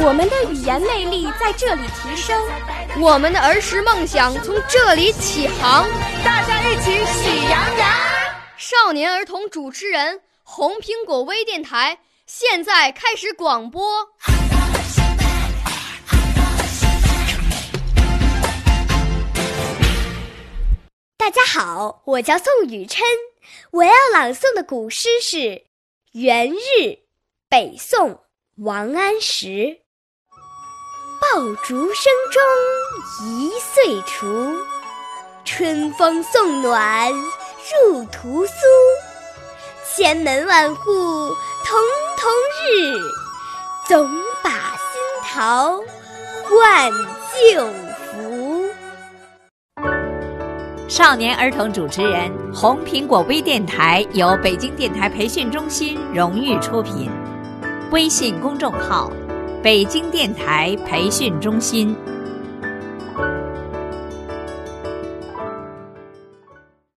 我们的语言魅力在这里提升，我们的儿时梦想从这里起航。大家一起喜羊羊。少年儿童主持人，红苹果微电台现在开始广播。大家好，我叫宋雨琛，我要朗诵的古诗是《元日》，北宋王安石。爆竹声中一岁除，春风送暖入屠苏。千门万户曈曈日，总把新桃换旧符。少年儿童主持人，红苹果微电台由北京电台培训中心荣誉出品，微信公众号：北京电台培训中心。